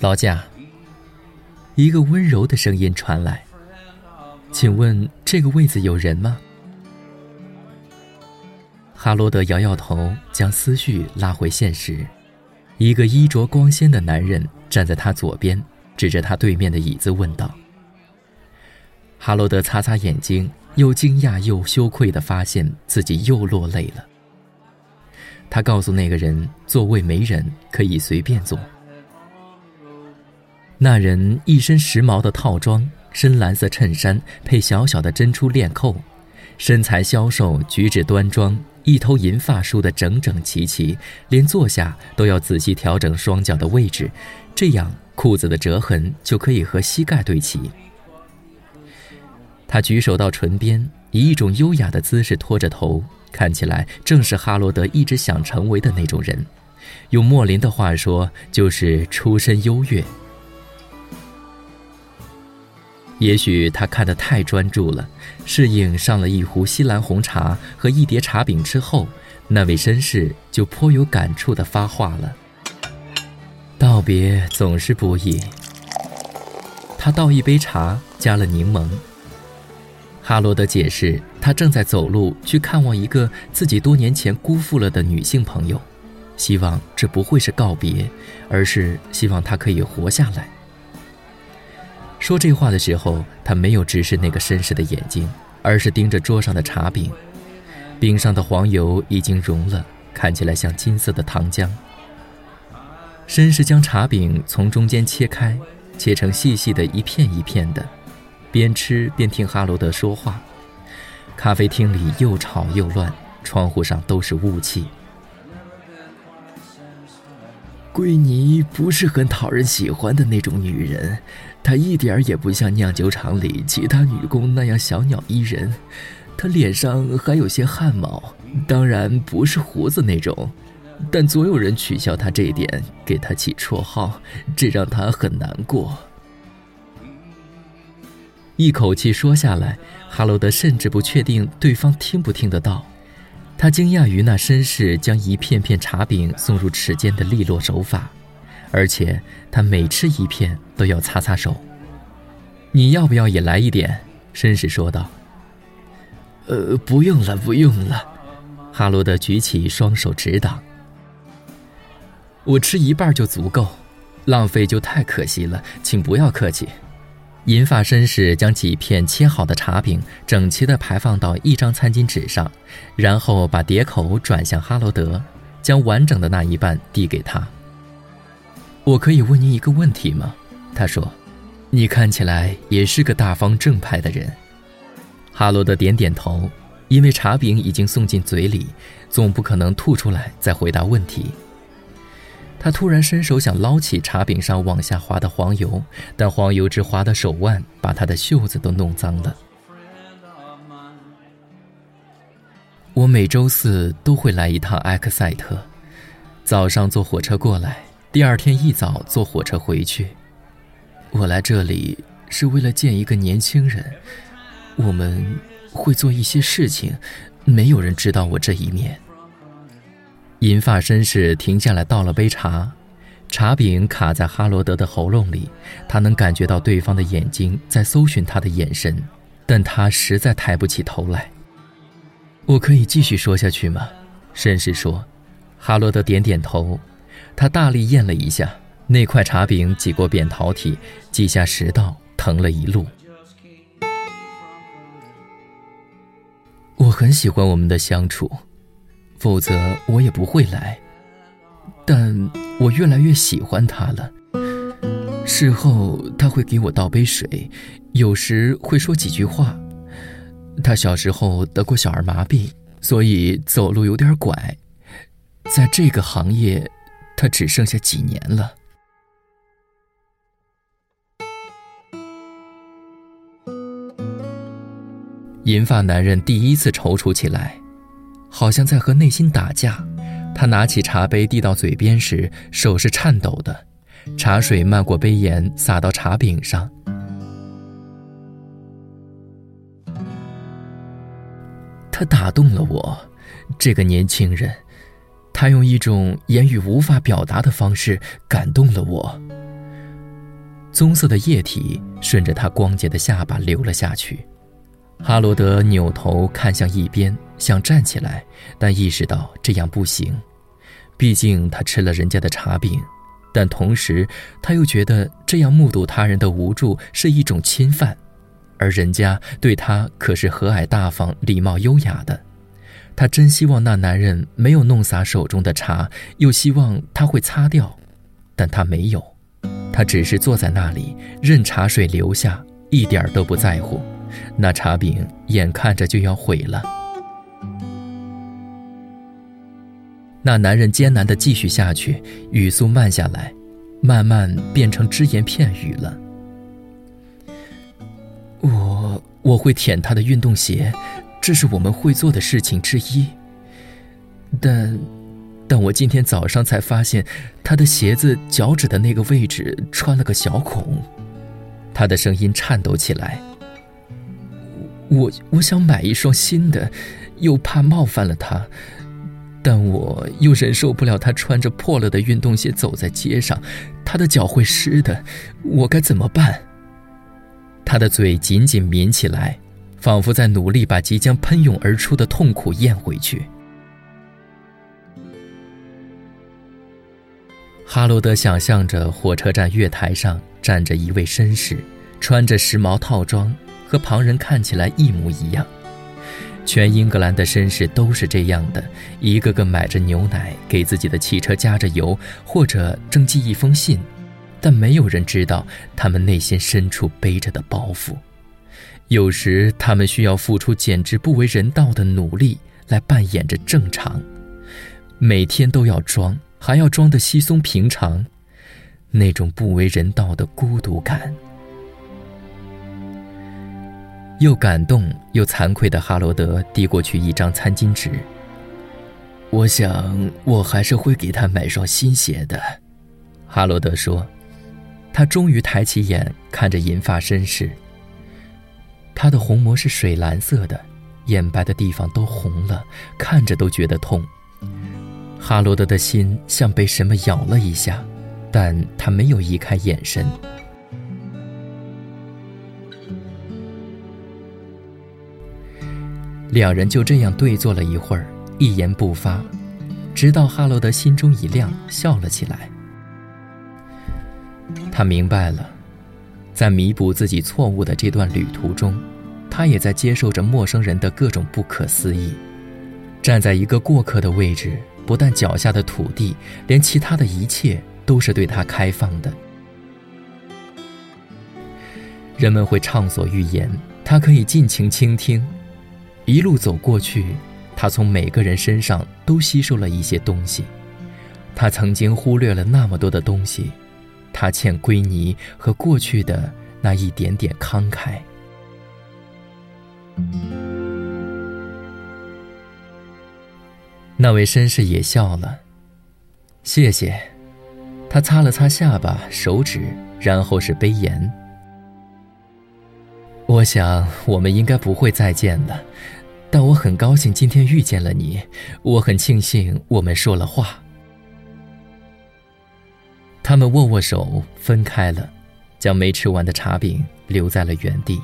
劳驾，一个温柔的声音传来。请问这个位子有人吗？哈罗德摇摇头，将思绪拉回现实。一个衣着光鲜的男人站在他左边，指着他对面的椅子问道。哈罗德擦擦眼睛，又惊讶又羞愧地发现自己又落泪了。他告诉那个人，座位没人，可以随便坐。那人一身时髦的套装。深蓝色衬衫配小小的珍珠链扣，身材消瘦，举止端庄，一头银发梳得整整齐齐，连坐下都要仔细调整双脚的位置，这样裤子的折痕就可以和膝盖对齐。他举手到唇边，以一种优雅的姿势托着头，看起来正是哈罗德一直想成为的那种人，用莫林的话说，就是出身优越。也许他看得太专注了，适应上了一壶西兰红茶和一碟茶饼之后，那位绅士就颇有感触地发话了：“道别总是不易。”他倒一杯茶，加了柠檬。哈罗德解释，他正在走路去看望一个自己多年前辜负了的女性朋友，希望这不会是告别，而是希望她可以活下来。说这话的时候，他没有直视那个绅士的眼睛，而是盯着桌上的茶饼，饼上的黄油已经融了，看起来像金色的糖浆。绅士将茶饼从中间切开，切成细细的一片一片的，边吃边听哈罗德说话。咖啡厅里又吵又乱，窗户上都是雾气。桂妮不是很讨人喜欢的那种女人，她一点也不像酿酒厂里其他女工那样小鸟依人。她脸上还有些汗毛，当然不是胡子那种，但总有人取笑她这一点，给她起绰号，这让她很难过。一口气说下来，哈罗德甚至不确定对方听不听得到。他惊讶于那绅士将一片片茶饼送入齿间的利落手法，而且他每吃一片都要擦擦手。你要不要也来一点？绅士说道。呃，不用了，不用了。哈罗德举起双手直挡。我吃一半就足够，浪费就太可惜了，请不要客气。银发绅士将几片切好的茶饼整齐地排放到一张餐巾纸上，然后把碟口转向哈罗德，将完整的那一半递给他。我可以问您一个问题吗？他说：“你看起来也是个大方正派的人。”哈罗德点点头，因为茶饼已经送进嘴里，总不可能吐出来再回答问题。他突然伸手想捞起茶饼上往下滑的黄油，但黄油直滑的手腕把他的袖子都弄脏了。我每周四都会来一趟埃克塞特，早上坐火车过来，第二天一早坐火车回去。我来这里是为了见一个年轻人，我们会做一些事情，没有人知道我这一面。银发绅士停下来倒了杯茶，茶饼卡在哈罗德的喉咙里，他能感觉到对方的眼睛在搜寻他的眼神，但他实在抬不起头来。我可以继续说下去吗？绅士说。哈罗德点点头，他大力咽了一下，那块茶饼挤过扁桃体，挤下食道，疼了一路。我很喜欢我们的相处。否则我也不会来，但我越来越喜欢他了。事后他会给我倒杯水，有时会说几句话。他小时候得过小儿麻痹，所以走路有点拐。在这个行业，他只剩下几年了。银发男人第一次踌躇起来。好像在和内心打架。他拿起茶杯递到嘴边时，手是颤抖的，茶水漫过杯沿，洒到茶饼上。他打动了我，这个年轻人，他用一种言语无法表达的方式感动了我。棕色的液体顺着他光洁的下巴流了下去。哈罗德扭头看向一边，想站起来，但意识到这样不行，毕竟他吃了人家的茶饼。但同时，他又觉得这样目睹他人的无助是一种侵犯，而人家对他可是和蔼大方、礼貌优雅的。他真希望那男人没有弄洒手中的茶，又希望他会擦掉，但他没有，他只是坐在那里，任茶水流下，一点都不在乎。那茶饼眼看着就要毁了。那男人艰难的继续下去，语速慢下来，慢慢变成只言片语了。我我会舔他的运动鞋，这是我们会做的事情之一。但，但我今天早上才发现，他的鞋子脚趾的那个位置穿了个小孔。他的声音颤抖起来。我我想买一双新的，又怕冒犯了他。但我又忍受不了他穿着破了的运动鞋走在街上，他的脚会湿的，我该怎么办？他的嘴紧紧抿起来，仿佛在努力把即将喷涌而出的痛苦咽回去。哈罗德想象着火车站月台上站着一位绅士，穿着时髦套装，和旁人看起来一模一样。全英格兰的绅士都是这样的，一个个买着牛奶，给自己的汽车加着油，或者正寄一封信，但没有人知道他们内心深处背着的包袱。有时他们需要付出简直不为人道的努力来扮演着正常，每天都要装，还要装得稀松平常，那种不为人道的孤独感。又感动又惭愧的哈罗德递过去一张餐巾纸。我想，我还是会给他买双新鞋的，哈罗德说。他终于抬起眼看着银发绅士。他的虹膜是水蓝色的，眼白的地方都红了，看着都觉得痛。哈罗德的心像被什么咬了一下，但他没有移开眼神。两人就这样对坐了一会儿，一言不发，直到哈罗德心中一亮，笑了起来。他明白了，在弥补自己错误的这段旅途中，他也在接受着陌生人的各种不可思议。站在一个过客的位置，不但脚下的土地，连其他的一切都是对他开放的。人们会畅所欲言，他可以尽情倾听。一路走过去，他从每个人身上都吸收了一些东西。他曾经忽略了那么多的东西，他欠归尼和过去的那一点点慷慨。那位绅士也笑了，谢谢。他擦了擦下巴、手指，然后是杯沿。我想，我们应该不会再见了。但我很高兴今天遇见了你，我很庆幸我们说了话。他们握握手，分开了，将没吃完的茶饼留在了原地。